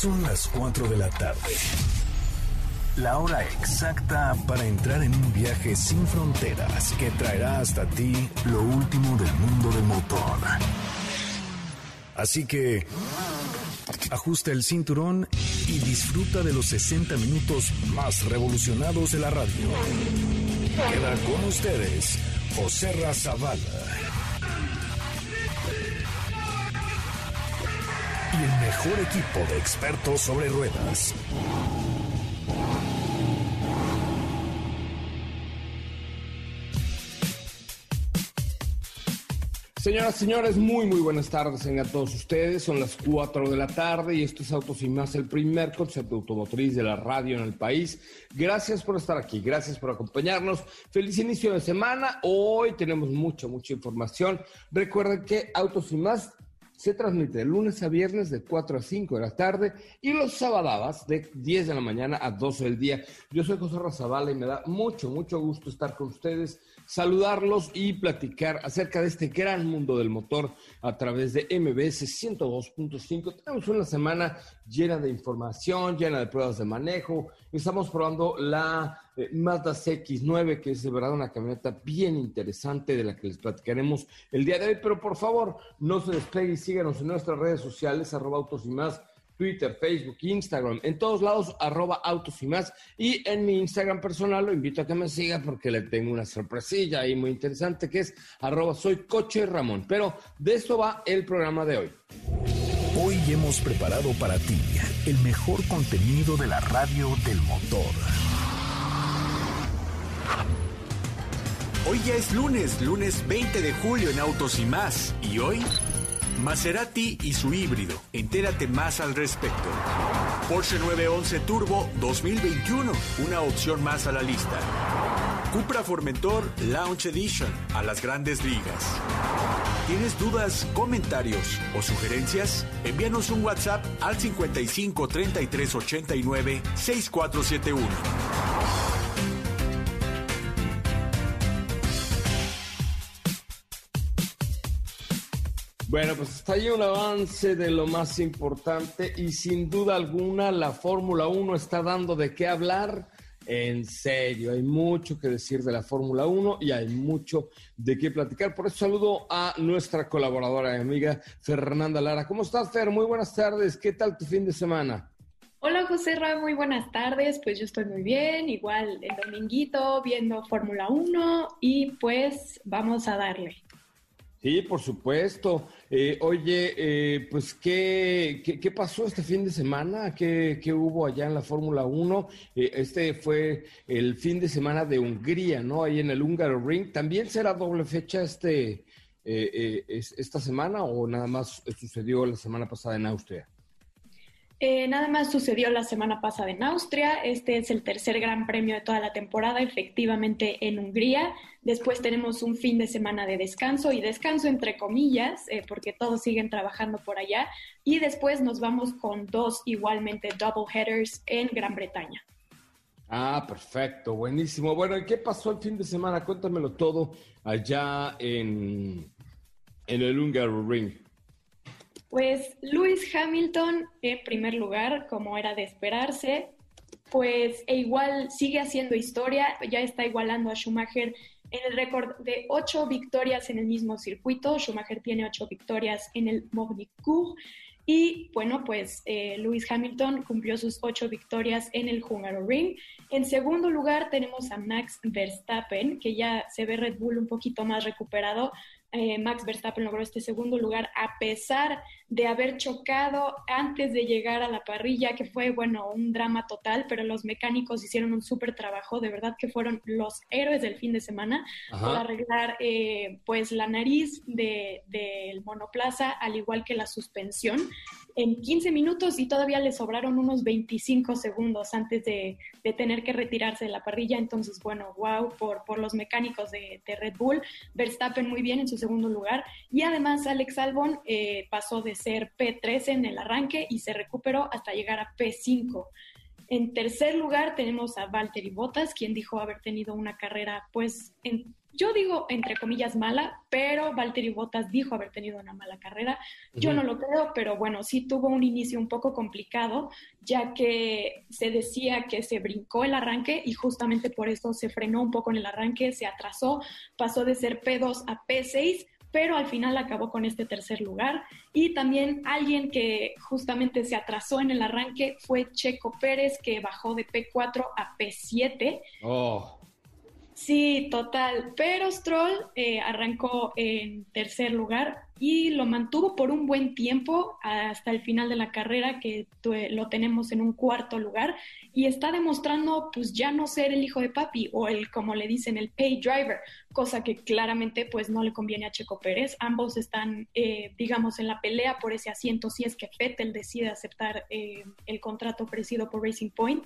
Son las 4 de la tarde. La hora exacta para entrar en un viaje sin fronteras que traerá hasta ti lo último del mundo del motor. Así que ajusta el cinturón y disfruta de los 60 minutos más revolucionados de la radio. Queda con ustedes José Razabala. Y el mejor equipo de expertos sobre ruedas. Señoras y señores, muy muy buenas tardes a todos ustedes. Son las 4 de la tarde y esto es Autos y Más, el primer concepto automotriz de la radio en el país. Gracias por estar aquí, gracias por acompañarnos. Feliz inicio de semana. Hoy tenemos mucha, mucha información. Recuerden que Autos y Más se transmite de lunes a viernes de 4 a 5 de la tarde y los sábados de 10 de la mañana a 12 del día. Yo soy José Razabala y me da mucho, mucho gusto estar con ustedes saludarlos y platicar acerca de este gran mundo del motor a través de MBS 102.5. Tenemos una semana llena de información, llena de pruebas de manejo. Estamos probando la eh, Mazda CX9, que es de verdad una camioneta bien interesante de la que les platicaremos el día de hoy. Pero por favor, no se despegue y síganos en nuestras redes sociales, arroba autos y más Twitter, Facebook, Instagram, en todos lados, arroba autos y más. Y en mi Instagram personal lo invito a que me siga porque le tengo una sorpresilla ahí muy interesante que es arroba soy coche Ramón. Pero de esto va el programa de hoy. Hoy hemos preparado para ti el mejor contenido de la radio del motor. Hoy ya es lunes, lunes 20 de julio en Autos y más. Y hoy Maserati y su híbrido. Entérate más al respecto. Porsche 911 Turbo 2021, una opción más a la lista. Cupra Formentor Launch Edition a las grandes ligas. ¿Tienes dudas, comentarios o sugerencias? Envíanos un WhatsApp al 55 33 89 6471. Bueno, pues está ahí un avance de lo más importante y sin duda alguna la Fórmula 1 está dando de qué hablar. En serio, hay mucho que decir de la Fórmula 1 y hay mucho de qué platicar. Por eso saludo a nuestra colaboradora y amiga Fernanda Lara. ¿Cómo estás, Fer? Muy buenas tardes. ¿Qué tal tu fin de semana? Hola José Ra, muy buenas tardes. Pues yo estoy muy bien, igual el dominguito viendo Fórmula 1 y pues vamos a darle. Sí, por supuesto. Eh, oye, eh, pues, ¿qué, ¿qué, pasó este fin de semana? ¿Qué, qué hubo allá en la Fórmula 1? Eh, este fue el fin de semana de Hungría, ¿no? Ahí en el Húngaro Ring. ¿También será doble fecha este, esta semana o nada más sucedió la semana pasada en Austria? Eh, nada más sucedió la semana pasada en Austria. Este es el tercer gran premio de toda la temporada, efectivamente en Hungría. Después tenemos un fin de semana de descanso y descanso entre comillas, eh, porque todos siguen trabajando por allá. Y después nos vamos con dos igualmente double headers en Gran Bretaña. Ah, perfecto, buenísimo. Bueno, ¿y qué pasó el fin de semana? Cuéntamelo todo allá en, en el Húngaro Ring. Pues Lewis Hamilton en primer lugar, como era de esperarse, pues e igual sigue haciendo historia, ya está igualando a Schumacher en el récord de ocho victorias en el mismo circuito. Schumacher tiene ocho victorias en el Mornicourt. Y bueno, pues eh, Lewis Hamilton cumplió sus ocho victorias en el Hungaroring. En segundo lugar tenemos a Max Verstappen, que ya se ve Red Bull un poquito más recuperado. Eh, Max Verstappen logró este segundo lugar a pesar de haber chocado antes de llegar a la parrilla, que fue, bueno, un drama total, pero los mecánicos hicieron un súper trabajo, de verdad que fueron los héroes del fin de semana para arreglar, eh, pues, la nariz del de, monoplaza, al igual que la suspensión en 15 minutos y todavía le sobraron unos 25 segundos antes de, tener que retirarse de la parrilla. Entonces, bueno, wow por, por los mecánicos de, Red Bull. Verstappen muy bien en su segundo lugar. Y además Alex Albon eh, pasó de ser P13 en el arranque y se recuperó hasta llegar a P5. En tercer lugar tenemos a Valtteri Bottas, quien dijo haber tenido una carrera pues yo digo entre comillas mala, pero Valtteri Bottas dijo haber tenido una mala carrera. Yo no lo creo, pero bueno, sí tuvo un inicio un poco complicado, ya que se decía que se brincó el arranque y justamente por eso se frenó un poco en el arranque, se atrasó, pasó de ser P2 a P6 pero al final acabó con este tercer lugar. Y también alguien que justamente se atrasó en el arranque fue Checo Pérez, que bajó de P4 a P7. Oh. Sí, total. Pero Stroll eh, arrancó en tercer lugar y lo mantuvo por un buen tiempo hasta el final de la carrera, que lo tenemos en un cuarto lugar, y está demostrando pues ya no ser el hijo de papi o el, como le dicen, el pay driver, cosa que claramente pues no le conviene a Checo Pérez. Ambos están, eh, digamos, en la pelea por ese asiento si es que Fettel decide aceptar eh, el contrato ofrecido por Racing Point,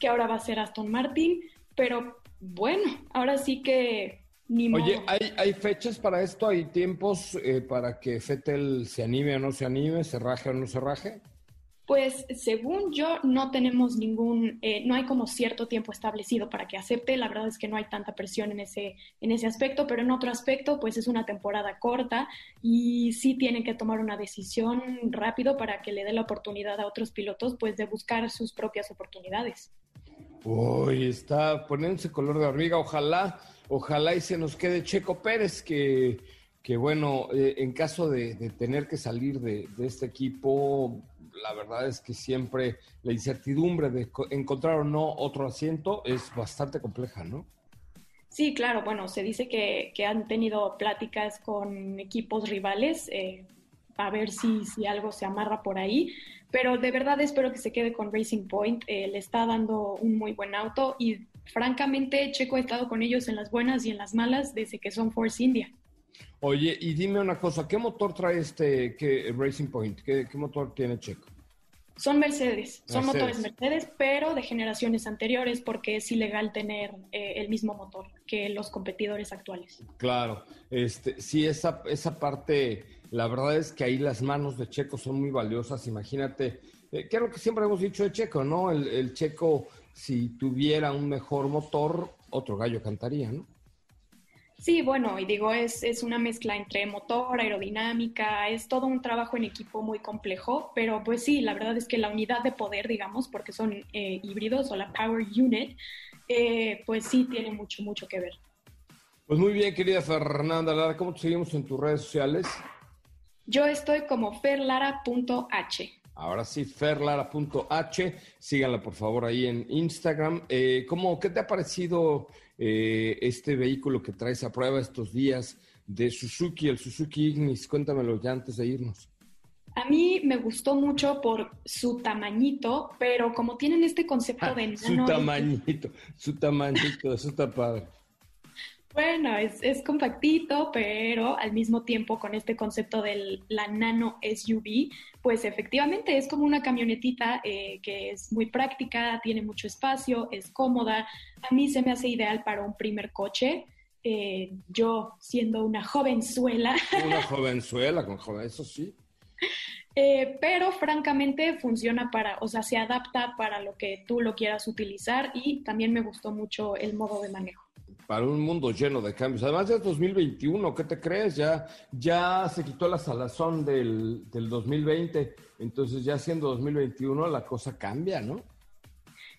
que ahora va a ser Aston Martin, pero bueno, ahora sí que ni Oye, ¿hay, ¿hay, fechas para esto? ¿Hay tiempos eh, para que Fettel se anime o no se anime, se raje o no se raje? Pues según yo no tenemos ningún, eh, no hay como cierto tiempo establecido para que acepte. La verdad es que no hay tanta presión en ese, en ese aspecto, pero en otro aspecto, pues es una temporada corta y sí tienen que tomar una decisión rápido para que le dé la oportunidad a otros pilotos, pues de buscar sus propias oportunidades. Uy, está poniéndose color de hormiga. Ojalá, ojalá y se nos quede Checo Pérez, que, que bueno, eh, en caso de, tener que salir de, este equipo, la verdad es que siempre la incertidumbre de encontrar o no otro asiento es bastante compleja, ¿no? Sí, claro, bueno, se dice que, que han tenido pláticas con equipos rivales eh, a ver si, si algo se amarra por ahí, pero de verdad espero que se quede con Racing Point. Eh, le está dando un muy buen auto y francamente Checo ha estado con ellos en las buenas y en las malas desde que son Force India. Oye, y dime una cosa, ¿qué motor trae este Racing Point? ¿Qué, motor tiene Checo? Son Mercedes, son motores Mercedes, pero de generaciones anteriores porque es ilegal tener eh, el mismo motor que los competidores actuales. Claro, este, sí, esa, esa parte la verdad es que ahí las manos de Checo son muy valiosas. Imagínate, eh, que es lo que siempre hemos dicho de Checo, ¿no? El, Checo, si tuviera un mejor motor, otro gallo cantaría, ¿no? Sí, bueno, y digo, es, es, una mezcla entre motor, aerodinámica, es todo un trabajo en equipo muy complejo, pero pues sí, la verdad es que la unidad de poder, digamos, porque son eh, híbridos o la Power Unit, eh, pues sí tiene mucho, mucho que ver. Pues muy bien, querida Fernanda Lara, ¿cómo te seguimos en tus redes sociales? Yo estoy como ferlara.h. Ahora sí, ferlara.h. Síganla por favor ahí en Instagram. Eh, ¿cómo, ¿Qué te ha parecido eh, este vehículo que traes a prueba estos días de Suzuki, el Suzuki Ignis? Cuéntamelo ya antes de irnos. A mí me gustó mucho por su tamañito, pero como tienen este concepto de... su tamañito, su tamañito, eso está padre. Bueno, es, compactito, pero al mismo tiempo con este concepto de la nano SUV, pues efectivamente es como una camionetita eh, que es muy práctica, tiene mucho espacio, es cómoda. A mí se me hace ideal para un primer coche. Eh, yo siendo una jovenzuela. Una jovenzuela, con joven, eso sí. Eh, pero francamente funciona para, o sea, se adapta para lo que tú lo quieras utilizar y también me gustó mucho el modo de manejo para un mundo lleno de cambios. Además, ya es 2021, ¿qué te crees? Ya, ya se quitó la salazón del, del 2020, entonces ya siendo 2021 la cosa cambia, ¿no?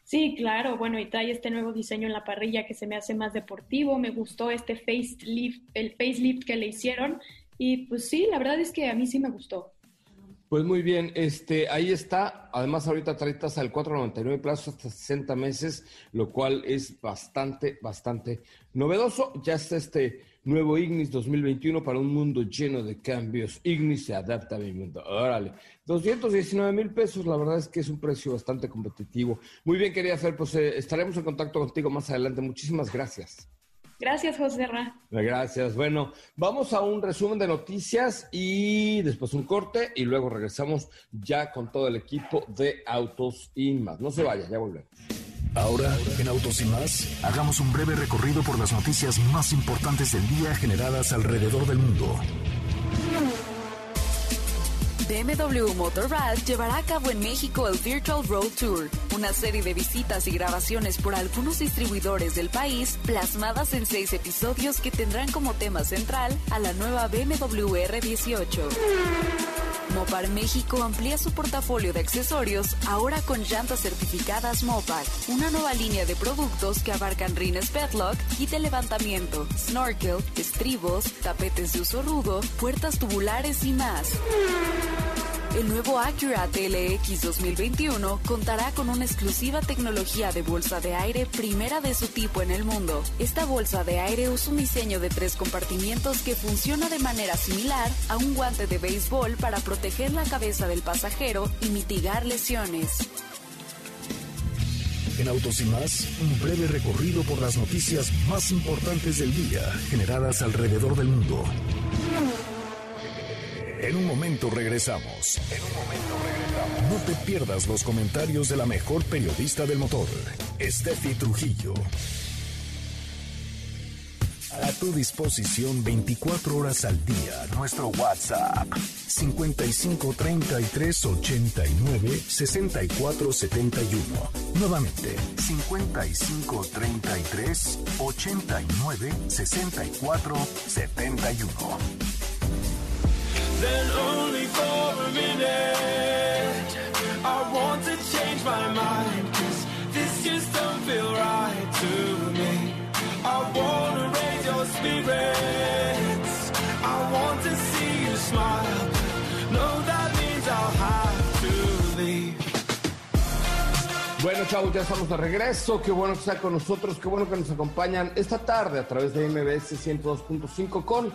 Sí, claro, bueno, y trae este nuevo diseño en la parrilla que se me hace más deportivo, me gustó este facelift, el facelift que le hicieron, y pues sí, la verdad es que a mí sí me gustó. Pues muy bien, este, ahí está. Además, ahorita trae tasa del 4.99 plazo hasta 60 meses, lo cual es bastante, bastante novedoso. Ya está este nuevo Ignis 2021 para un mundo lleno de cambios. Ignis se adapta a mi mundo. Órale, 219 mil pesos, la verdad es que es un precio bastante competitivo. Muy bien, quería Fer, pues eh, estaremos en contacto contigo más adelante. Muchísimas gracias. Gracias, José Ra. Gracias. Bueno, vamos a un resumen de noticias y después un corte y luego regresamos ya con todo el equipo de Autos y más. No se vaya, ya volvemos. Ahora, en Autos y más, hagamos un breve recorrido por las noticias más importantes del día generadas alrededor del mundo. BMW Motorrad llevará a cabo en México el Virtual Road Tour, una serie de visitas y grabaciones por algunos distribuidores del país, plasmadas en seis episodios que tendrán como tema central a la nueva BMW R18. Mopar México amplía su portafolio de accesorios ahora con llantas certificadas Mopar, una nueva línea de productos que abarcan rines Petlock, kit de levantamiento, snorkel, estribos, tapetes de uso rudo, puertas tubulares y más. El nuevo Acura TLX 2021 contará con una exclusiva tecnología de bolsa de aire primera de su tipo en el mundo. Esta bolsa de aire usa un diseño de tres compartimientos que funciona de manera similar a un guante de béisbol para proteger la cabeza del pasajero y mitigar lesiones. En Autos y más, un breve recorrido por las noticias más importantes del día generadas alrededor del mundo. En un momento regresamos. En un momento regresamos. No te pierdas los comentarios de la mejor periodista del motor, Steffi Trujillo. A tu disposición 24 horas al día. Nuestro WhatsApp 55 33 89 64 71. Nuevamente 55 33 89 64 71. Then only for a minute I want to change my mind Cause this just don't feel right to me. I wanna raise your spirits. I want to see you smile. No, that means I'll have to leave. Bueno, chavos, ya estamos de regreso. Qué bueno que están con nosotros, qué bueno que nos acompañan esta tarde a través de MBS 102.5 con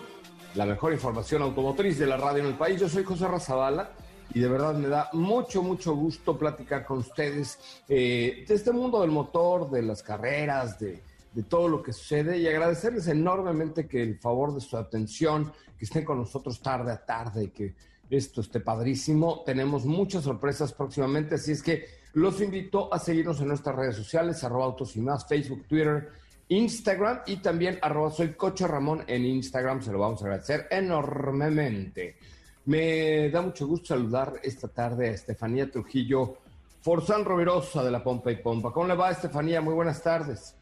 la mejor información automotriz de la radio en el país. Yo soy José Razabala y de verdad me da mucho, mucho gusto platicar con ustedes eh, de este mundo del motor, de las carreras, de, de, todo lo que sucede y agradecerles enormemente que el favor de su atención, que estén con nosotros tarde a tarde, que esto esté padrísimo. Tenemos muchas sorpresas próximamente, así es que los invito a seguirnos en nuestras redes sociales, arroba autos y más, Facebook, Twitter, Instagram y también arroba soy Coche Ramón en Instagram, se lo vamos a agradecer enormemente. Me da mucho gusto saludar esta tarde a Estefanía Trujillo, Forzán Rovirosa de la Pompa y Pompa. ¿Cómo le va, Estefanía? Muy buenas tardes.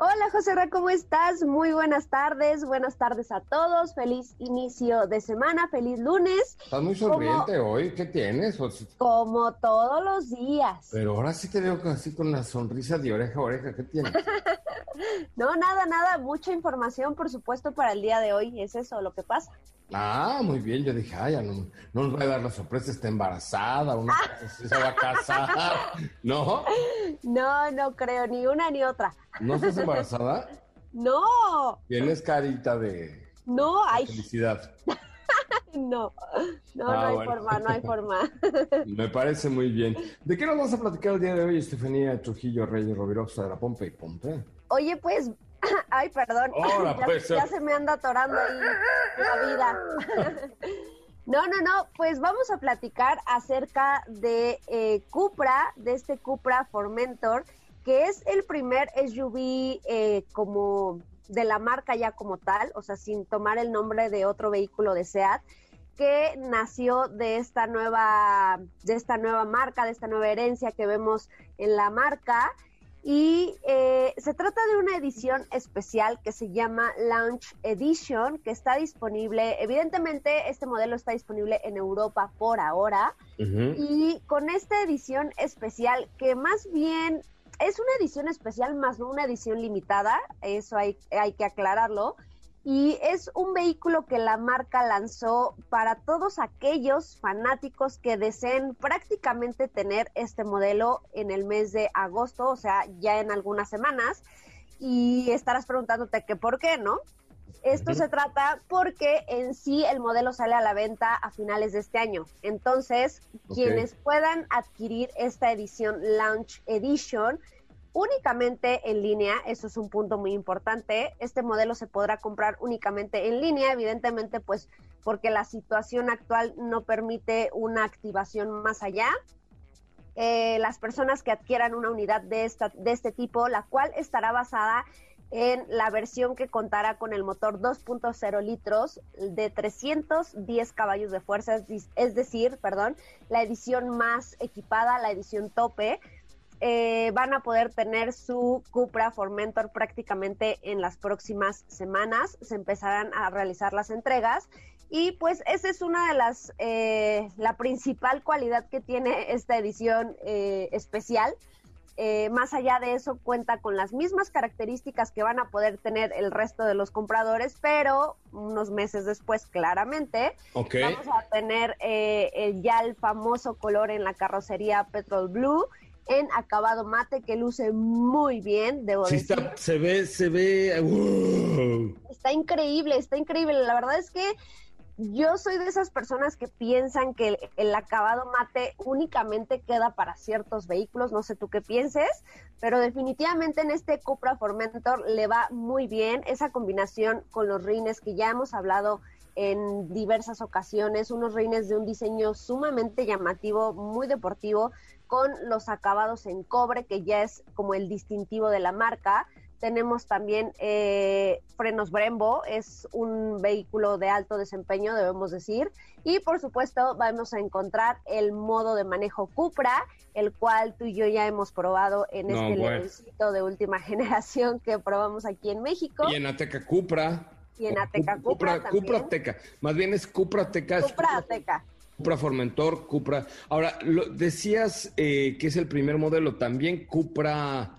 Hola José Ra, ¿cómo estás? Muy buenas tardes, buenas tardes a todos, feliz inicio de semana, feliz lunes. Estás muy sonriente hoy, ¿qué tienes? Como todos los días. Pero ahora sí te veo así con una sonrisa de oreja a oreja, ¿qué tienes? no, nada, nada, mucha información por supuesto para el día de hoy, es eso lo que pasa. Ah, muy bien, yo dije, ay, no, no nos va a dar la sorpresa, está embarazada, una se va a casar, ¿no? No, no creo, ni una ni otra. ¿No estás embarazada? No. Tienes carita de, no, hay... felicidad. no, no, ah, no hay forma, no hay forma. Me parece muy bien. ¿De qué nos vas a platicar el día de hoy, Estefanía Trujillo Reyes Rovirosa de la Pompe y Pompe? Oye, pues Ay, perdón. Pues, ya, se me anda atorando ahí la vida. No, no, no, pues vamos a platicar acerca de eh, Cupra, de este Cupra Formentor, que es el primer SUV eh, como de la marca ya como tal, o sea, sin tomar el nombre de otro vehículo de SEAT, que nació de esta nueva, de esta nueva marca, de esta nueva herencia que vemos en la marca. Y eh, se trata de una edición especial que se llama Launch Edition, que está disponible, evidentemente este modelo está disponible en Europa por ahora. Y con esta edición especial, que más bien es una edición especial más no una edición limitada, eso hay, hay que aclararlo y es un vehículo que la marca lanzó para todos aquellos fanáticos que deseen prácticamente tener este modelo en el mes de agosto, o sea, ya en algunas semanas. Y estarás preguntándote que por qué, ¿no? Esto se trata porque en sí el modelo sale a la venta a finales de este año. Entonces, quienes puedan adquirir esta edición Launch Edition, únicamente en línea, eso es un punto muy importante. Este modelo se podrá comprar únicamente en línea, evidentemente, pues porque la situación actual no permite una activación más allá. Eh, las personas que adquieran una unidad de, esta, de este tipo, la cual estará basada en la versión que contará con el motor 2.0 litros de 310 caballos de fuerza, es decir, perdón, la edición más equipada, la edición tope. Eh, van a poder tener su Cupra Formentor prácticamente en las próximas semanas. Se empezarán a realizar las entregas y pues esa es una de las, eh, la principal cualidad que tiene esta edición eh, especial eh, más allá de eso, cuenta con las mismas características que van a poder tener el resto de los compradores, pero unos meses después, claramente, vamos a tener eh, el ya el famoso color en la carrocería Petrol Blue en acabado mate que luce muy bien, debo decir. se ve, se ve. Está increíble, está increíble. La verdad es que yo soy de esas personas que piensan que el, acabado mate únicamente queda para ciertos vehículos, no sé tú qué pienses, pero definitivamente en este Cupra Formentor le va muy bien. Esa combinación con los rines que ya hemos hablado en diversas ocasiones, unos rines de un diseño sumamente llamativo, muy deportivo, con los acabados en cobre, que ya es como el distintivo de la marca tenemos también eh, frenos Brembo, es un vehículo de alto desempeño, debemos decir. Y por supuesto vamos a encontrar el modo de manejo Cupra, el cual tú y yo ya hemos probado en este bueno. de última generación que probamos aquí en México. Y en Ateca Cupra. Y en Ateca Cupra, Cupra, Cupra Ateca. Más bien es Cupra Ateca. Cupra Ateca. Cupra Formentor, Cupra. Ahora, lo, decías eh, que es el primer modelo, también Cupra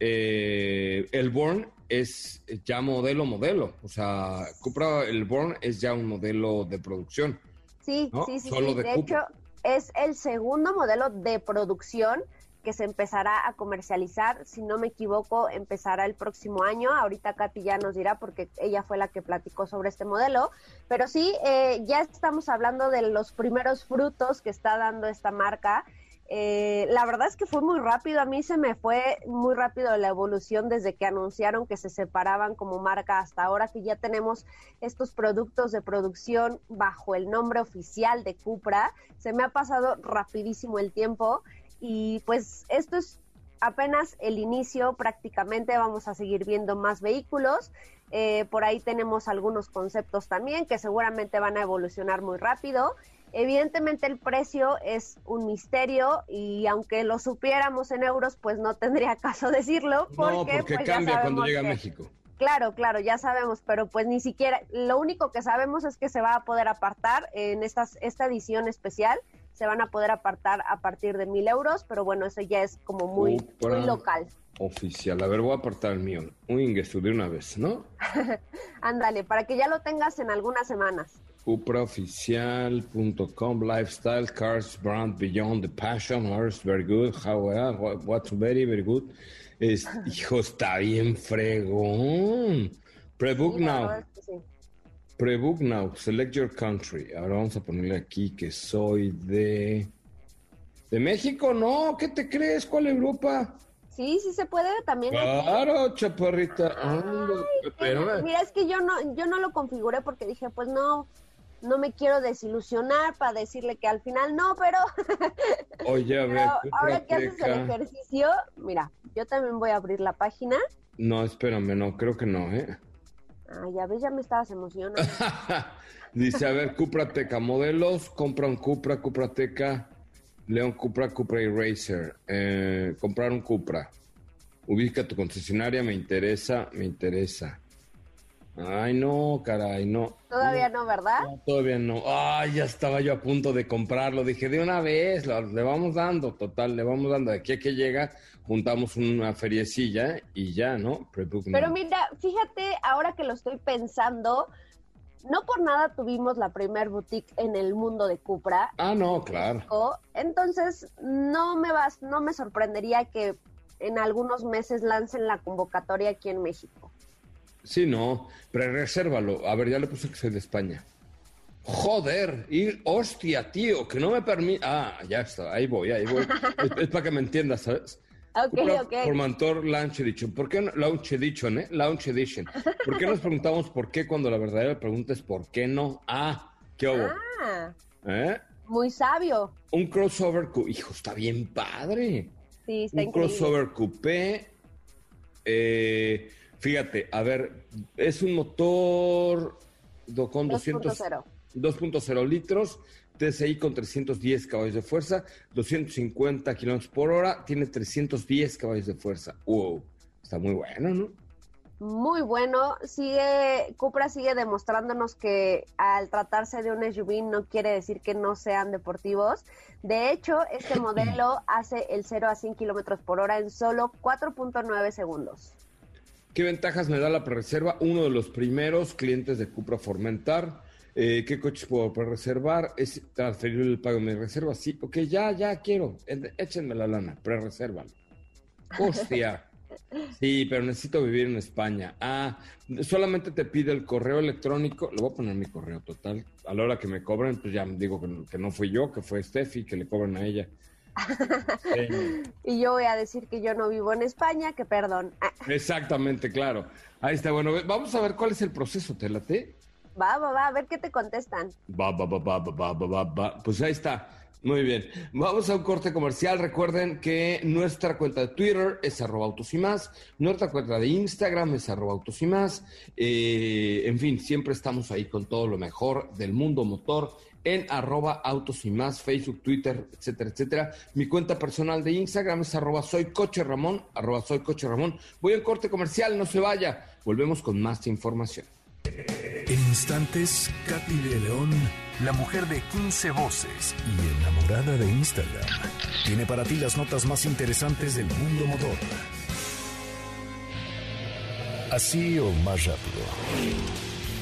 eh, el Born es ya modelo modelo, o sea, Cupra el Born es ya un modelo de producción. Sí, sí, sí, de, hecho es el segundo modelo de producción que se empezará a comercializar, si no me equivoco, empezará el próximo año. Ahorita Katy ya nos dirá porque ella fue la que platicó sobre este modelo, pero sí, eh, ya estamos hablando de los primeros frutos que está dando esta marca eh, la verdad es que fue muy rápido, a mí se me fue muy rápido la evolución desde que anunciaron que se separaban como marca hasta ahora que ya tenemos estos productos de producción bajo el nombre oficial de Cupra. Se me ha pasado rapidísimo el tiempo y pues esto es apenas el inicio, prácticamente vamos a seguir viendo más vehículos. Eh, por ahí tenemos algunos conceptos también que seguramente van a evolucionar muy rápido Evidentemente el precio es un misterio y aunque lo supiéramos en euros, pues no tendría caso decirlo. Porque, no, porque pues, cambia cuando llega a México. Claro, claro, ya sabemos, pero pues ni siquiera, lo único que sabemos es que se va a poder apartar en estas, esta edición especial, se van a poder apartar a partir de mil euros, pero bueno, eso ya es como muy, muy local. Oficial, a ver, voy a apartar el mío, un ingreso de una vez, ¿no? Ándale, para que ya lo tengas en algunas semanas cupraoficial.com lifestyle cars brand beyond the passion horse very good how what's very very good. Es, hijo está bien fregón. Prebook now. prebook now. Select your country. Ahora vamos a ponerle aquí que soy de de México no qué te crees cuál Europa Sí, sí se puede también. Claro, chaparrita. pero, mira, es que yo no, yo no lo configuré porque dije, pues no, no me quiero desilusionar para decirle que al final no, pero, Oye, a ver, ahora que haces el ejercicio, mira, yo también voy a abrir la página. No, espérame, no, creo que no, ¿eh? Ah, ya ves, ya me estabas emocionando. Dice, a ver, Cuprateca, modelos, compra un Cupra, Cuprateca, León Cupra, Cupra Eraser, eh, comprar un Cupra. Ubica tu concesionaria, me interesa, me interesa. Ay, no, caray, no. Todavía no, ¿verdad? todavía no. Ay, ya estaba yo a punto de comprarlo. Dije, de una vez, le vamos dando, total, le vamos dando. De aquí a que llega, juntamos una feriecilla y ya, ¿no? Pero mira, fíjate, ahora que lo estoy pensando, no por nada tuvimos la primer boutique en el mundo de Cupra. Ah, no, claro. Entonces, no me vas, no me sorprendería que en algunos meses lancen la convocatoria aquí en México. Sí, no, pero resérvalo. A ver, ya le puse que soy de España. Joder, y hostia, tío, que no me permite. Ah, ya está, ahí voy, ahí voy. es, para que me entiendas, ¿sabes? Ok, ok. Formantor Launch Edition. ¿Por qué no, Launch Edition, eh? Launch Edition. ¿Por qué nos preguntamos por qué cuando la verdadera pregunta es por qué no? Ah, ¿qué hubo? Ah, ¿Eh? Muy sabio. Un crossover, hijo, está bien padre. Sí, está Un crossover coupé. Eh, Fíjate, a ver, es un motor con 2.0 litros, TSI con 310 caballos de fuerza, 250 kilómetros por hora, tiene 310 caballos de fuerza. Wow, está muy bueno, ¿no? Muy bueno, sigue, Cupra sigue demostrándonos que al tratarse de un SUV no quiere decir que no sean deportivos. De hecho, este modelo hace el 0 a 100 kilómetros por hora en solo 4.9 segundos. ¿Qué ventajas me da la pre-reserva? Uno de los primeros clientes de Cupra Formentar. Eh, ¿Qué coches puedo pre-reservar? ¿Es transferir el pago de mi reserva? Sí, ok, ya, ya quiero. Échenme la lana, pre-reserva. Hostia. Sí, pero necesito vivir en España. Ah, solamente te pide el correo electrónico. Le voy a poner mi correo total. A la hora que me cobren, pues ya digo que, no fui yo, que fue Steffi, que le cobren a ella. y yo voy a decir que yo no vivo en España, que perdón. Exactamente, claro. Ahí está, bueno, vamos a ver cuál es el proceso, ¿te late? Va, va, va, a ver qué te contestan. Va, va, va, va, va, va, va, va. Pues ahí está. Muy bien. Vamos a un corte comercial. Recuerden que nuestra cuenta de Twitter es arroba autos y más. Nuestra cuenta de Instagram es arroba autos y más. Eh, en fin, siempre estamos ahí con todo lo mejor del mundo motor en arroba autos Facebook, Twitter, etcétera, etcétera. Mi cuenta personal de Instagram es arroba soy coche Ramón, arroba soy. Voy en corte comercial, no se vaya. Volvemos con más información. En instantes, Katy de León, la mujer de 15 voces y enamorada de Instagram, tiene para ti las notas más interesantes del mundo motor. Así o más rápido.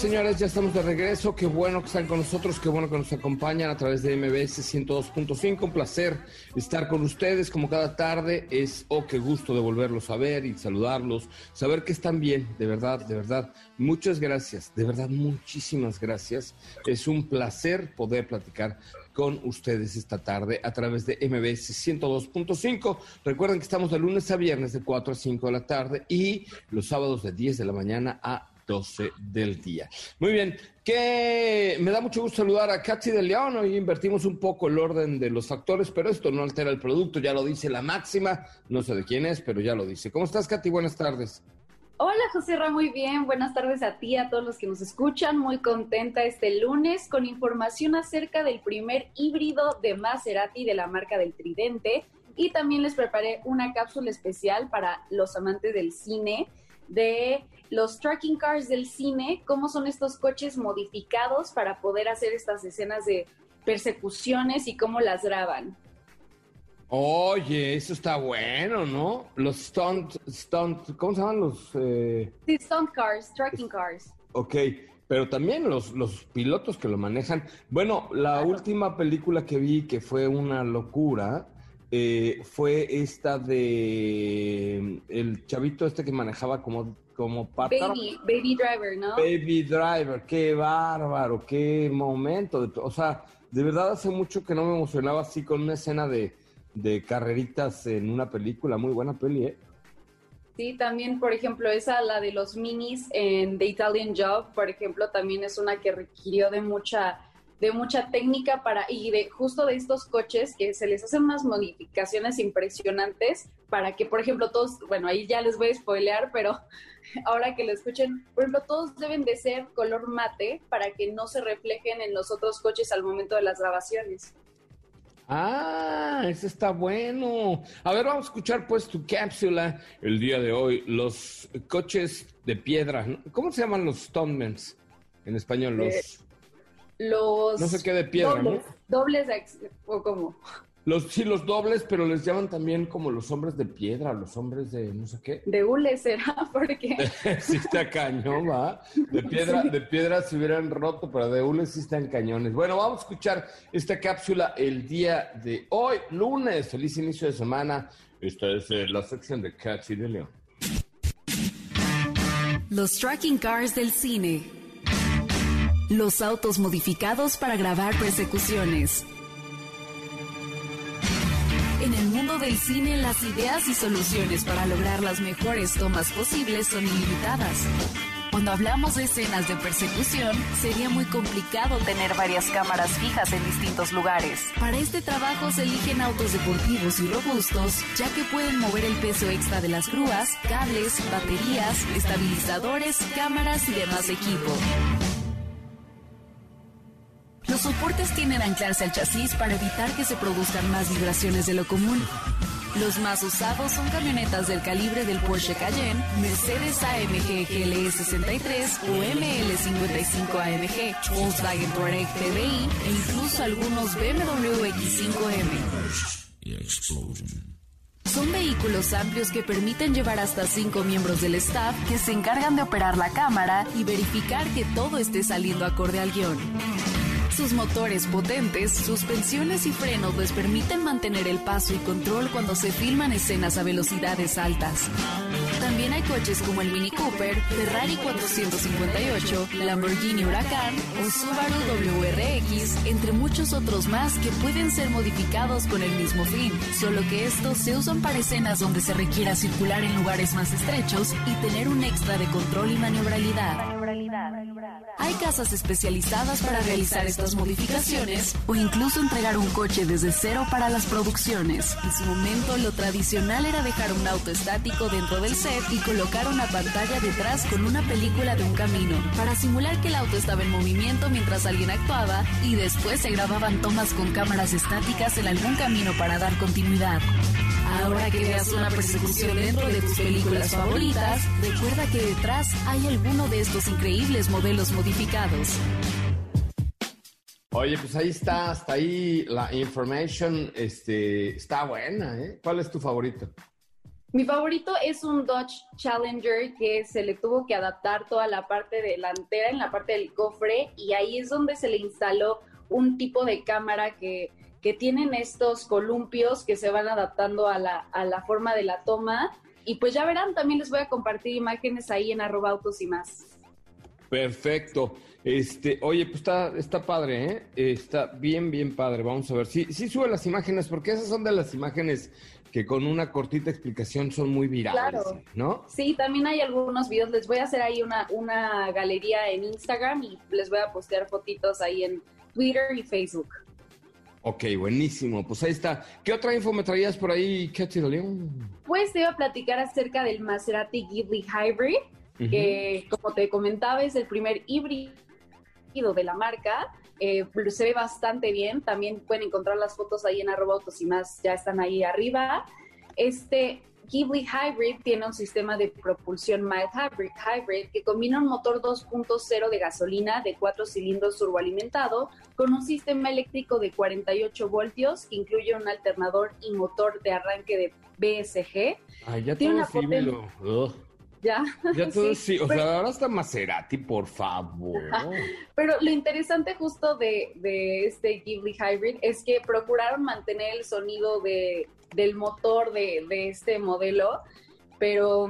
Señores, ya estamos de regreso. Qué bueno que están con nosotros, qué bueno que nos acompañan a través de MBS 102.5. Un placer estar con ustedes como cada tarde. Es, oh, qué gusto de volverlos a ver y saludarlos, saber que están bien, de verdad, de verdad. Muchas gracias, de verdad, muchísimas gracias. Es un placer poder platicar con ustedes esta tarde a través de MBS 102.5. Recuerden que estamos de lunes a viernes de 4 a 5 de la tarde y los sábados de 10 de la mañana a 12 del día. Muy bien, que me da mucho gusto saludar a Katy de León. Hoy invertimos un poco el orden de los factores, pero esto no altera el producto, ya lo dice la máxima. No sé de quién es, pero ya lo dice. ¿Cómo estás, Katy? Buenas tardes. Hola José Ra, muy bien. Buenas tardes a ti, a todos los que nos escuchan. Muy contenta este lunes con información acerca del primer híbrido de Maserati de la marca del Tridente. Y también les preparé una cápsula especial para los amantes del cine de los tracking cars del cine, cómo son estos coches modificados para poder hacer estas escenas de persecuciones y cómo las graban. Oye, eso está bueno, ¿no? Los stunt, stunt, ¿cómo se llaman los? Eh? Sí, stunt cars, tracking cars. Ok, pero también los, los pilotos que lo manejan. Bueno, la última película que vi que fue una locura eh, fue esta de el chavito este que manejaba como como Baby, baby Driver, ¿no? Baby Driver, qué bárbaro, qué momento. o sea, de verdad hace mucho que no me emocionaba así con una escena de, de carreritas en una película, muy buena peli, ¿eh? Sí, también, por ejemplo, esa, la de los minis en The Italian Job, por ejemplo, también es una que requirió de mucha de mucha técnica para y de justo de estos coches que se les hacen unas modificaciones impresionantes para que, por ejemplo, todos, bueno, ahí ya les voy a spoilear, pero ahora que lo escuchen, por ejemplo, todos deben de ser color mate para que no se reflejen en los otros coches al momento de las grabaciones. Ah, eso está bueno. A ver, vamos a escuchar pues tu cápsula el día de hoy. Los coches de piedra. ¿Cómo se llaman los Stonemans en español? Los... Los... No sé qué de piedra, dobles, Dobles o cómo. Los, sí, los dobles, pero les llaman también como los hombres de piedra, los hombres de no sé qué. De hule será, porque. sí está cañón, ¿va? De piedra, de piedra se hubieran roto, pero de hule sí están cañones. Bueno, vamos a escuchar esta cápsula el día de hoy, lunes. Feliz inicio de semana. Esta es eh, la sección de Cats y de León. Los tracking cars del cine. Los autos modificados para grabar persecuciones. En el mundo del cine, las ideas y soluciones para lograr las mejores tomas posibles son ilimitadas. Cuando hablamos de escenas de persecución, sería muy complicado tener varias cámaras fijas en distintos lugares. Para este trabajo se eligen autos deportivos y robustos, ya que pueden mover el peso extra de las grúas, cables, baterías, estabilizadores, cámaras y demás equipo. Los soportes tienen a anclarse al chasis para evitar que se produzcan más vibraciones de lo común. Los más usados son camionetas del calibre del Porsche Cayenne, Mercedes AMG GLE 63 o ML55 AMG, Volkswagen Touareg TDI e incluso algunos BMW X5M. Son vehículos amplios que permiten llevar hasta cinco miembros del staff que se encargan de operar la cámara y verificar que todo esté saliendo acorde al guion. Sus motores potentes, suspensiones y frenos les permiten mantener el paso y control cuando se filman escenas a velocidades altas. También hay coches como el Mini Cooper, Ferrari 458, Lamborghini Huracán o Subaru WRX, entre muchos otros más que pueden ser modificados con el mismo fin, solo que estos se usan para escenas donde se requiera circular en lugares más estrechos y tener un extra de control y maniobrabilidad. Hay casas especializadas para realizar estas modificaciones o incluso entregar un coche desde cero para las producciones. En su momento, lo tradicional era dejar un auto estático dentro del set y colocar una pantalla detrás con una película de un camino para simular que el auto estaba en movimiento mientras alguien actuaba y después se grababan tomas con cámaras estáticas en algún camino para dar continuidad. Ahora que veas una persecución dentro de tus películas favoritas, recuerda que detrás hay alguno de estos increíbles modelos modificados. Oye, pues ahí está, hasta ahí la information, este, está buena, ¿eh? ¿Cuál es tu favorito? Mi favorito es un Dodge Challenger que se le tuvo que adaptar toda la parte delantera en la parte del cofre y ahí es donde se le instaló un tipo de cámara que que tienen estos columpios que se van adaptando a la, a la forma de la toma. Y pues ya verán, también les voy a compartir imágenes ahí en arroba autos y más. Perfecto. Este, oye, pues está, está padre, ¿eh? Está bien, bien padre. Vamos a ver. Sí, sí sube las imágenes, porque esas son de las imágenes que con una cortita explicación son muy virales, claro. ¿no? Sí, también hay algunos videos. Les voy a hacer ahí una, una galería en Instagram y les voy a postear fotitos ahí en Twitter y Facebook. Ok, buenísimo. Pues ahí está. ¿Qué otra info me traías por ahí, Katy León? Pues te iba a platicar acerca del Maserati Ghibli Hybrid, que como te comentaba es el primer híbrido de la marca. Eh, se ve bastante bien. También pueden encontrar las fotos ahí en arroba autos y más, ya están ahí arriba. Este Ghibli Hybrid tiene un sistema de propulsión mild hybrid, hybrid que combina un motor 2.0 de gasolina de cuatro cilindros turboalimentado con un sistema eléctrico de 48 voltios que incluye un alternador y motor de arranque de BSG. Ay, ya tiene una potencia... Ya. Ya todo sí, o sea, ahora está Maserati, por favor. Pero lo interesante justo de, de este Ghibli Hybrid es que procuraron mantener el sonido de, del motor de, este modelo, pero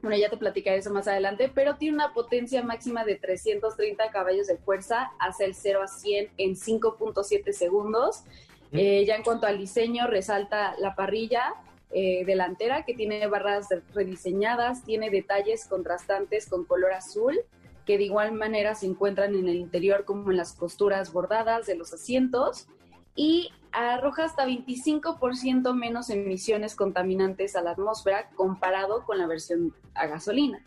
bueno, ya te platicaré eso más adelante, pero tiene una potencia máxima de 330 caballos de fuerza hacia el 0 a 100 en 5.7 segundos. Eh, ya en cuanto al diseño, resalta la parrilla eh, delantera que tiene barras rediseñadas, tiene detalles contrastantes con color azul, que de igual manera se encuentran en el interior como en las costuras bordadas de los asientos y arroja hasta 25% menos emisiones contaminantes a la atmósfera comparado con la versión a gasolina.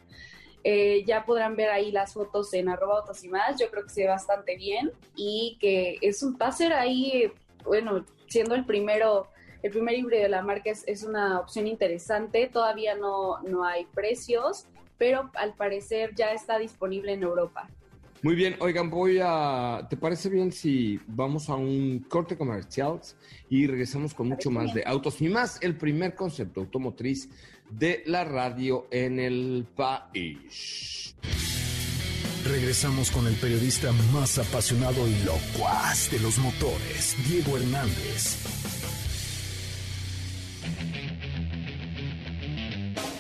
Eh, ya podrán ver ahí las fotos en arroba autos y más, yo creo que se ve bastante bien y que es un, va ahí, bueno, siendo el primero, el primer híbrido de la marca es, es una opción interesante, todavía no, no hay precios, pero al parecer ya está disponible en Europa. Muy bien, oigan, voy a. ¿Te parece bien si vamos a un corte comercial y regresamos con mucho más de autos y más? El primer concepto automotriz de la radio en el país. Regresamos con el periodista más apasionado y locuaz de los motores, Diego Hernández.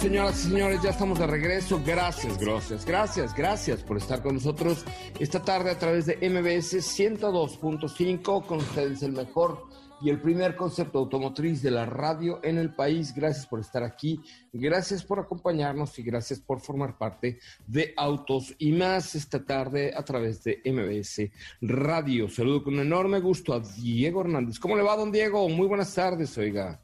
Señoras y señores, ya estamos de regreso. Gracias, gracias, gracias, gracias por estar con nosotros esta tarde a través de MBS 102.5. Con ustedes el mejor y el primer concepto automotriz de la radio en el país. Gracias por estar aquí, gracias por acompañarnos y gracias por formar parte de Autos y más esta tarde a través de MBS Radio. Saludo con enorme gusto a Diego Hernández. ¿Cómo le va, don Diego? Muy buenas tardes, oiga.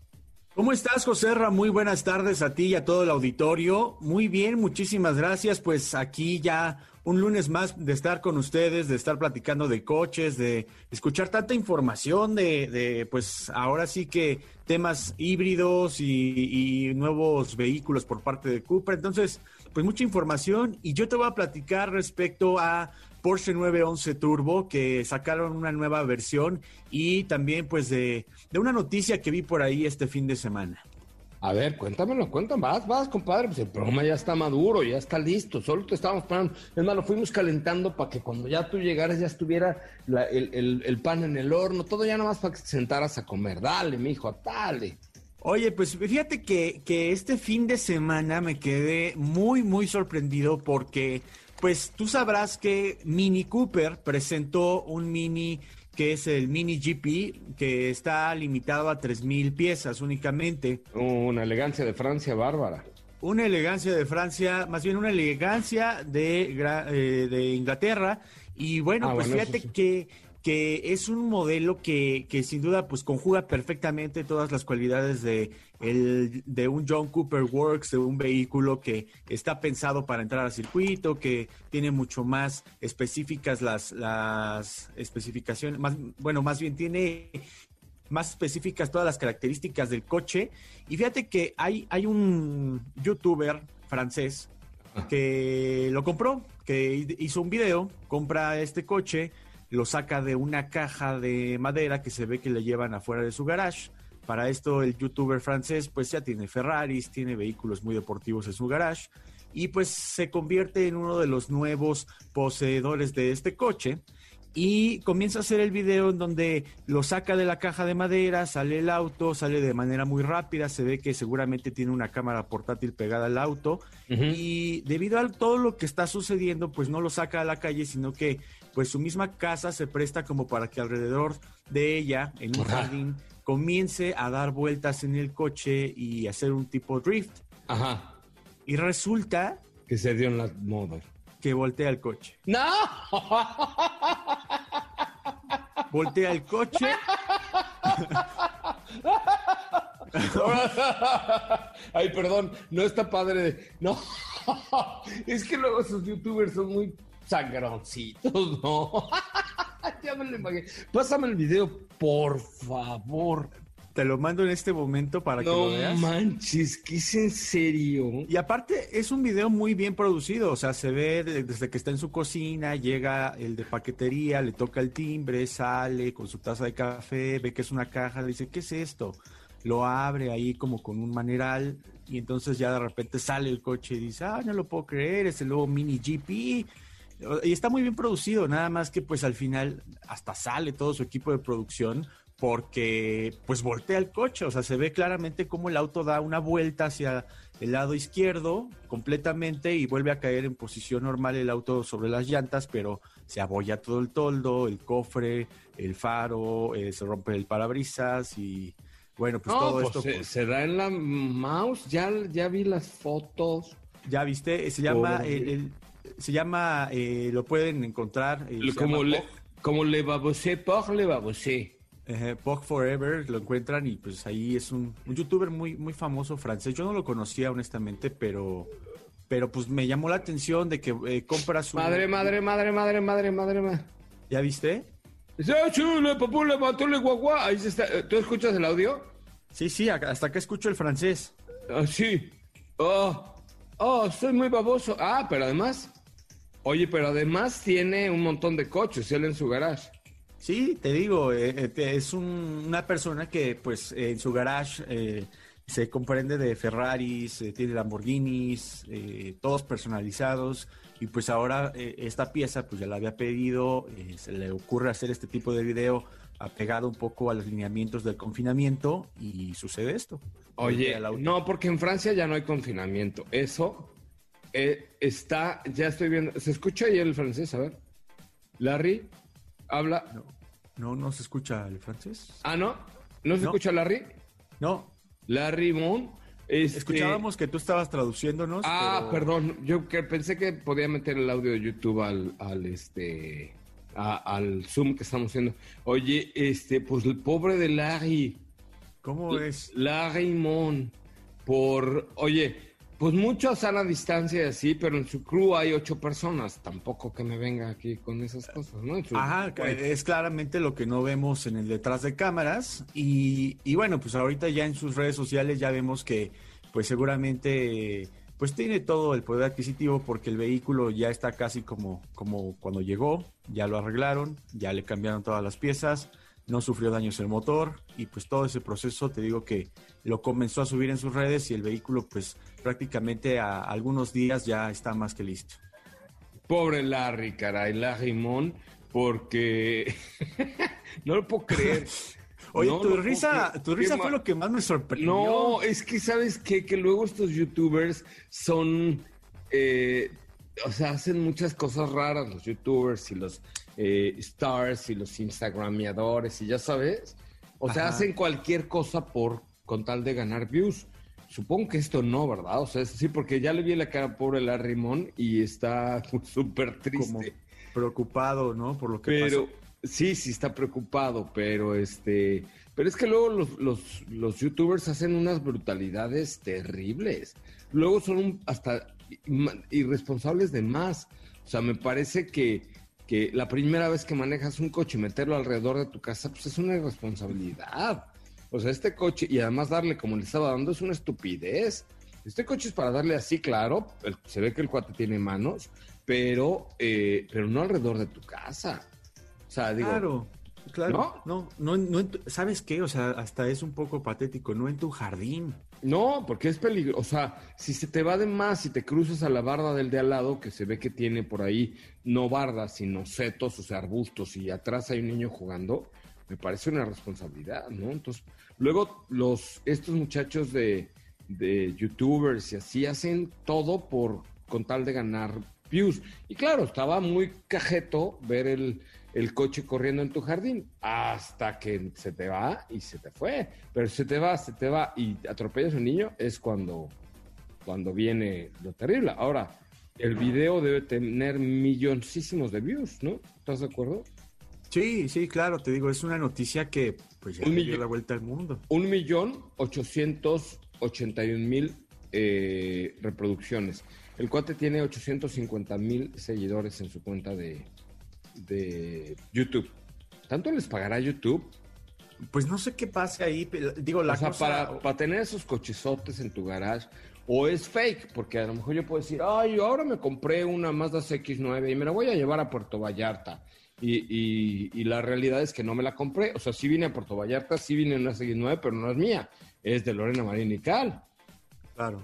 ¿Cómo estás, José Ra? Muy buenas tardes a ti y a todo el auditorio. Muy bien, muchísimas gracias. Pues aquí ya un lunes más de estar con ustedes, de estar platicando de coches, de escuchar tanta información, de, pues ahora sí que temas híbridos y, y, nuevos vehículos por parte de Cooper. Entonces, pues mucha información y yo te voy a platicar respecto a Porsche 911 Turbo, que sacaron una nueva versión y también pues de, una noticia que vi por ahí este fin de semana. A ver, cuéntamelo, cuéntame, vas, vas, compadre, pues el programa ya está maduro, ya está listo, solo te estábamos esperando. Es más, lo fuimos calentando para que cuando ya tú llegaras ya estuviera el, pan en el horno, todo ya nomás para que te sentaras a comer. Dale, mijo, dale. Oye, pues fíjate que, que este fin de semana me quedé muy, muy sorprendido porque pues tú sabrás que Mini Cooper presentó un Mini que es el Mini GP, que está limitado a 3.000 piezas únicamente. Una elegancia de Francia bárbara. Una elegancia de Francia, más bien una elegancia de, eh, de Inglaterra. Y bueno, ah, pues fíjate que que es un modelo que, que, sin duda pues conjuga perfectamente todas las cualidades de, el, de un John Cooper Works, de un vehículo que está pensado para entrar al circuito, que tiene mucho más específicas las, las especificaciones, más, bueno, más bien tiene más específicas todas las características del coche. Y fíjate que hay, hay un youtuber francés que lo compró, que hizo un video, compra este coche, lo saca de una caja de madera que se ve que le llevan afuera de su garage. Para esto el youtuber francés pues ya tiene Ferraris, tiene vehículos muy deportivos en su garage y pues se convierte en uno de los nuevos poseedores de este coche y comienza a hacer el video en donde lo saca de la caja de madera, sale el auto, sale de manera muy rápida, se ve que seguramente tiene una cámara portátil pegada al auto y debido a todo lo que está sucediendo, pues no lo saca a la calle, sino que pues su misma casa se presta como para que alrededor de ella, en un jardín, comience a dar vueltas en el coche y hacer un tipo drift. Ajá. Y resulta... Que se dio en la moda. Que voltea el coche. ¡No! Voltea el coche. Ay, perdón, no está padre. No, es que luego esos youtubers son muy sangroncitos, ¿no? ya me lo imaginé. Pásame el video, por favor. Te lo mando en este momento para que lo veas. No manches, que es en serio. Y aparte, es un video muy bien producido. O sea, se ve desde que está en su cocina, llega el de paquetería, le toca el timbre, sale con su taza de café, ve que es una caja, le dice, ¿qué es esto? Lo abre ahí como con un maneral y entonces ya de repente sale el coche y dice, ah, no lo puedo creer, es el nuevo Mini GP y está muy bien producido, nada más que pues al final hasta sale todo su equipo de producción porque pues voltea el coche, o sea, se ve claramente cómo el auto da una vuelta hacia el lado izquierdo completamente y vuelve a caer en posición normal el auto sobre las llantas, pero se abolla todo el toldo, el cofre, el faro, eh, se rompe el parabrisas y bueno, pues todo pues esto. Se, da en la mouse, ya, ya vi las fotos. Ya viste, se llama, se llama, eh, lo pueden encontrar. Eh, como, le, como Le Babosé, por Le Babosé. Pog Forever, lo encuentran y pues ahí es un, youtuber muy, muy famoso francés. Yo no lo conocía honestamente, pero, pero pues me llamó la atención de que eh, compra su... Madre, madre, madre, madre, madre, madre, madre. ¿Ya viste? Ahí se está. ¿Tú escuchas el audio? Sí, sí, hasta que escucho el francés. Ah, sí. Oh, oh, soy muy baboso. Ah, pero además... Oye, pero además tiene un montón de coches, él en su garage. Sí, te digo, eh, eh, es una persona que pues en su garage eh, se comprende de Ferraris, tiene Lamborghinis, todos personalizados y pues ahora esta pieza pues ya la había pedido, se le ocurre hacer este tipo de video apegado un poco a los lineamientos del confinamiento y sucede esto. Oye, no, porque en Francia ya no hay confinamiento, eso está, ya estoy viendo, ¿se escucha ahí el francés? A ver, Larry. Habla. No, no, se escucha el francés. Ah, ¿no? ¿No se escucha Larry? No. Larry Moon. Este... Escuchábamos que tú estabas traduciéndonos. Ah, perdón. Yo que pensé que podía meter el audio de YouTube al, al este al Zoom que estamos haciendo. Oye, este, pues el pobre de Larry. ¿Cómo es? Larry Moon. Por, oye, pues mucho a sana distancia y así, pero en su crew hay ocho personas. Tampoco que me venga aquí con esas cosas, ¿no? Ajá, es claramente lo que no vemos en el detrás de cámaras. Y, y, bueno, pues ahorita ya en sus redes sociales ya vemos que, pues seguramente, pues tiene todo el poder adquisitivo porque el vehículo ya está casi como, como cuando llegó. Ya lo arreglaron, ya le cambiaron todas las piezas no sufrió daños el motor y pues todo ese proceso te digo que lo comenzó a subir en sus redes y el vehículo pues prácticamente a algunos días ya está más que listo. Pobre Larry, caray, Larry Mon, porque no lo puedo creer. Oye, tu risa, tu risa fue lo que más me sorprendió. No, es que sabes qué? que luego estos youtubers son, eh, o sea, hacen muchas cosas raras los youtubers y los eh, stars y los instagramiadores y ya sabes. O sea, hacen cualquier cosa por con tal de ganar views. Supongo que esto no, ¿verdad? O sea, sí, porque ya le vi la cara pobre la Rimón y está súper triste. preocupado, ¿no? Por lo que pero, Sí, sí está preocupado, pero este... Pero es que luego los, los, los youtubers hacen unas brutalidades terribles. Luego son hasta irresponsables de más. O sea, me parece que que la primera vez que manejas un coche y meterlo alrededor de tu casa, pues es una irresponsabilidad. O sea, este coche, y además darle como le estaba dando, es una estupidez. Este coche es para darle así, claro, se ve que el cuate tiene manos, pero, eh, pero no alrededor de tu casa. O sea, digo, claro. Claro, no, no, no, ¿sabes qué? O sea, hasta es un poco patético, no en tu jardín. No, porque es peligroso. O sea, si se te va de más, si te cruzas a la barda del de al lado, que se ve que tiene por ahí no bardas, sino setos, o sea, arbustos, y atrás hay un niño jugando, me parece una responsabilidad, ¿no? Entonces, luego los, estos muchachos de, de youtubers y así hacen todo por con tal de ganar views. Y claro, estaba muy cajeto ver el, el coche corriendo en tu jardín hasta que se te va y se te fue. Pero se te va, se te va y atropellas a un niño es cuando, cuando viene lo terrible. Ahora, el video debe tener milloncísimos de views, ¿no? ¿Estás de acuerdo? Sí, sí, claro, te digo, es una noticia que pues ya dio la vuelta al mundo. Un millón ochocientos ochenta y un mil eh, reproducciones. El cuate tiene 850 mil seguidores en su cuenta de, de YouTube. ¿Tanto les pagará YouTube? Pues no sé qué pase ahí, digo, la o sea, para, para tener esos cochesotes en tu garage, o es fake, porque a lo mejor yo puedo decir, ay, ahora me compré una Mazda CX9 y me la voy a llevar a Puerto Vallarta. Y, y, la realidad es que no me la compré. O sea, sí vine a Puerto Vallarta, sí vine en una CX9, pero no es mía. Es de Lorena Marín y Cal. Claro,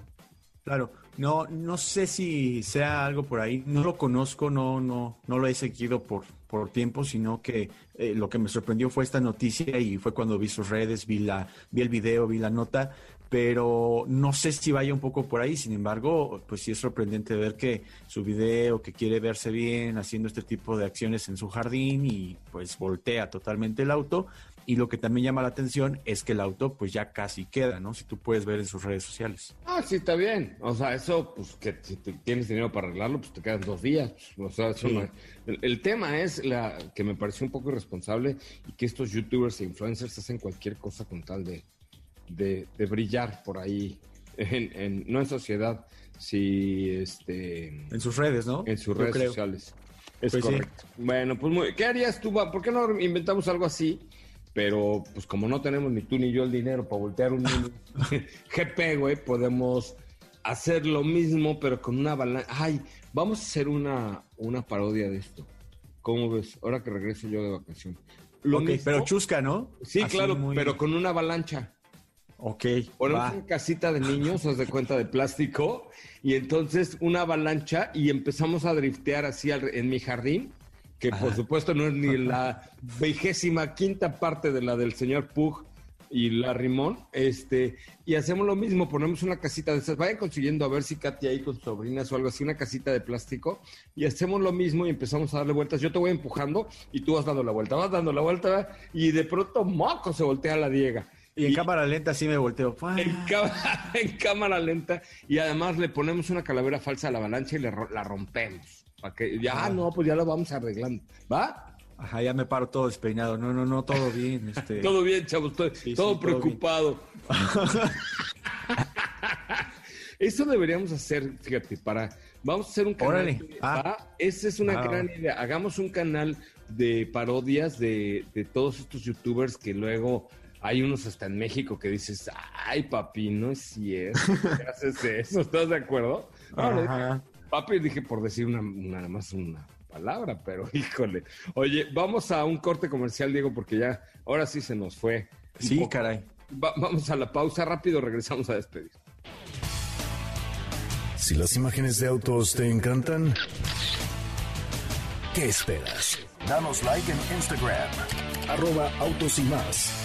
claro. No, no sé si sea algo por ahí. No lo conozco, no, no, no lo he seguido por, por tiempo, sino que eh, lo que me sorprendió fue esta noticia y fue cuando vi sus redes, vi la, vi el video, vi la nota. pero no sé si vaya un poco por ahí. Sin embargo, pues sí es sorprendente ver que su video, que quiere verse bien haciendo este tipo de acciones en su jardín y pues voltea totalmente el auto. Y lo que también llama la atención es que el auto pues ya casi queda, ¿no? Si tú puedes ver en sus redes sociales. Ah, sí, está bien. O sea, eso, pues que si tienes dinero para arreglarlo, pues te quedan dos días. O sea, eso no el, tema es la que me pareció un poco irresponsable y que estos youtubers e influencers hacen cualquier cosa con tal de, de, brillar por ahí, en, no en sociedad, si este... En sus redes, ¿no? En sus redes sociales. Es pues correcto. Bueno, pues muy, ¿qué harías tú? ¿Por qué no inventamos algo así? Pero pues como no tenemos ni tú ni yo el dinero para voltear un GP, güey, podemos hacer lo mismo, pero con una balanza. Ay, vamos a hacer una, una parodia de esto. ¿Cómo ves? Ahora que regreso yo de vacación. Lo pero chusca, ¿no? Sí, claro, pero con una avalancha. Ok. Ponemos una casita de niños, os de cuenta, de plástico, y entonces una avalancha y empezamos a driftear así en mi jardín que por supuesto no es ni la vigésima quinta parte de la del señor Pug y la Rimón, este, y hacemos lo mismo, ponemos una casita de esas, vayan consiguiendo a ver si Katy ahí con sobrinas o algo así, una casita de plástico, y hacemos lo mismo y empezamos a darle vueltas, yo te voy empujando y tú vas dando la vuelta, vas dando la vuelta y de pronto moco se voltea la Diega. Y en cámara lenta sí me volteo. En, cámara lenta. Y además le ponemos una calavera falsa a la avalancha y le, la rompemos que ya, no, pues ya lo vamos arreglando, ¿va? Ajá, ya me paro todo despeinado. No, no, no, todo bien. Este... todo bien, chavos, todo preocupado. Eso deberíamos hacer, fíjate, para. Vamos a hacer un canal. Ah. Esa es una ah. gran idea. Hagamos un canal de parodias de, de, todos estos youtubers que luego hay unos hasta en México que dices, ay papi, no es cierto, ¿qué haces eso? ¿Estás de acuerdo? Ajá. Papi, dije por decir una, nada más una palabra, pero híjole. Oye, vamos a un corte comercial, Diego, porque ya ahora sí se nos fue. Sí, caray. vamos a la pausa rápido, regresamos a despedir. Si las imágenes de autos te encantan, ¿qué esperas? Danos like en Instagram, arroba autos y más.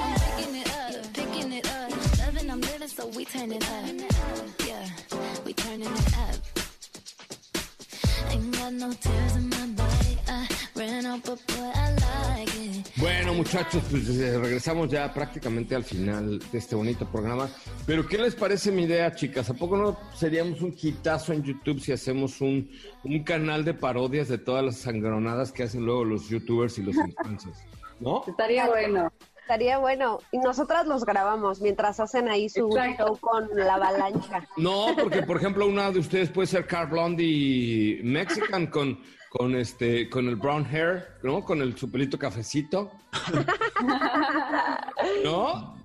Muchachos, pues eh, regresamos ya prácticamente al final de este bonito programa. Pero, ¿qué les parece mi idea, chicas? ¿A poco no seríamos un quitazo en YouTube si hacemos un, un canal de parodias de todas las sangronadas que hacen luego los YouTubers y los influencers? ¿No? Estaría bueno. Estaría bueno. Y nosotras los grabamos mientras hacen ahí su show con la avalancha. No, porque, por ejemplo, una de ustedes puede ser Car Blondie Mexican con con este, con el brown hair, ¿no? Con el su pelito cafecito. ¿No?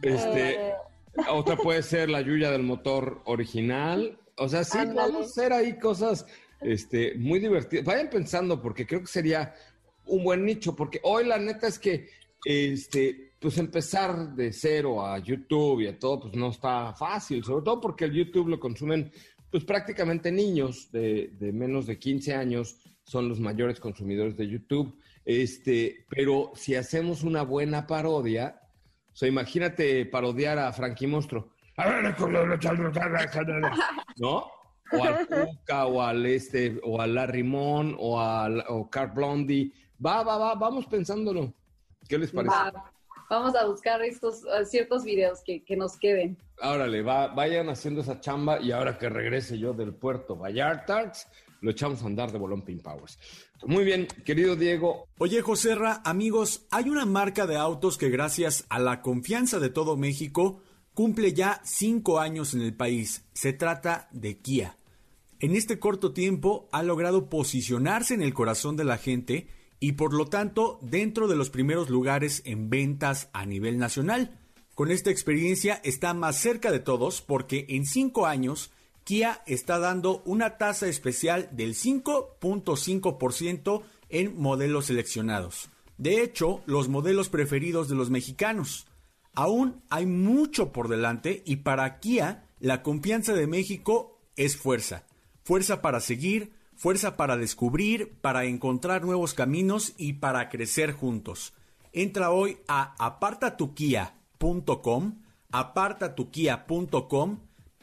Este, otra puede ser la Yuya del motor original. O sea, sí, podemos hacer ahí cosas este, muy divertidas. Vayan pensando, porque creo que sería un buen nicho, porque hoy la neta es que este, pues empezar de cero a YouTube y a todo, pues no está fácil, sobre todo porque el YouTube lo consumen pues prácticamente niños de, menos de 15 años son los mayores consumidores de YouTube. Este, pero si hacemos una buena parodia, o sea, imagínate parodiar a Frankie Monstruo. ¿No? O al Cuca, o al este, o a Larry Mon, o al o Car Blondie. Va, va, va, vamos pensándolo. ¿Qué les parece? Vamos a buscar estos uh, ciertos videos que, que, nos queden. Árale, va, vayan haciendo esa chamba y ahora que regrese yo del puerto Vallarta, lo echamos a andar de Bolón Pin Powers. Muy bien, querido Diego. Oye, Joserra, amigos, hay una marca de autos que gracias a la confianza de todo México cumple ya cinco años en el país. Se trata de Kia. En este corto tiempo ha logrado posicionarse en el corazón de la gente y por lo tanto dentro de los primeros lugares en ventas a nivel nacional. Con esta experiencia está más cerca de todos porque en cinco años Kia está dando una tasa especial del 5.5% en modelos seleccionados. De hecho, los modelos preferidos de los mexicanos. Aún hay mucho por delante y para Kia la confianza de México es fuerza. Fuerza para seguir, fuerza para descubrir, para encontrar nuevos caminos y para crecer juntos. Entra hoy a apartatukia.com, apartatukia.com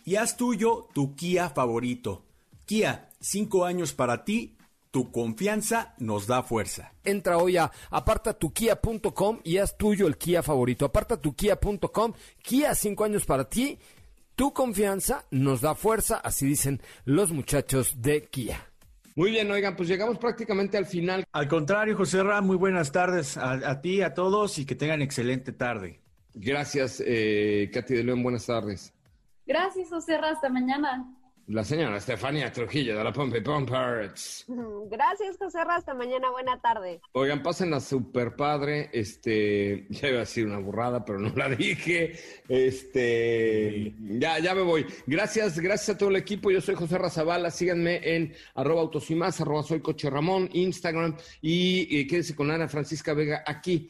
y haz tuyo tu Kia favorito. Kia, cinco años para ti, tu confianza nos da fuerza. Entra hoy a apartatukia.com y haz tuyo el Kia favorito. Apartatukia.com, Kia, cinco años para ti, tu confianza nos da fuerza, así dicen los muchachos de Kia. Muy bien, oigan, pues llegamos prácticamente al final. Al contrario, José Ra, muy buenas tardes a, ti, a todos y que tengan excelente tarde. Gracias, eh, Katy de León, buenas tardes. Gracias, José Ra, hasta mañana. La señora Estefania Trujillo de la Pompe Pumpers. Gracias, José Hasta mañana, buena tarde. Oigan, pasen a super padre. Este, ya iba a decir una burrada, pero no la dije. Este, ya, ya me voy. Gracias, gracias a todo el equipo. Yo soy José Razabala. Síganme en arroba autos y más, arroba soy coche Ramón, Instagram. Y, y quédense con Ana Francisca Vega aquí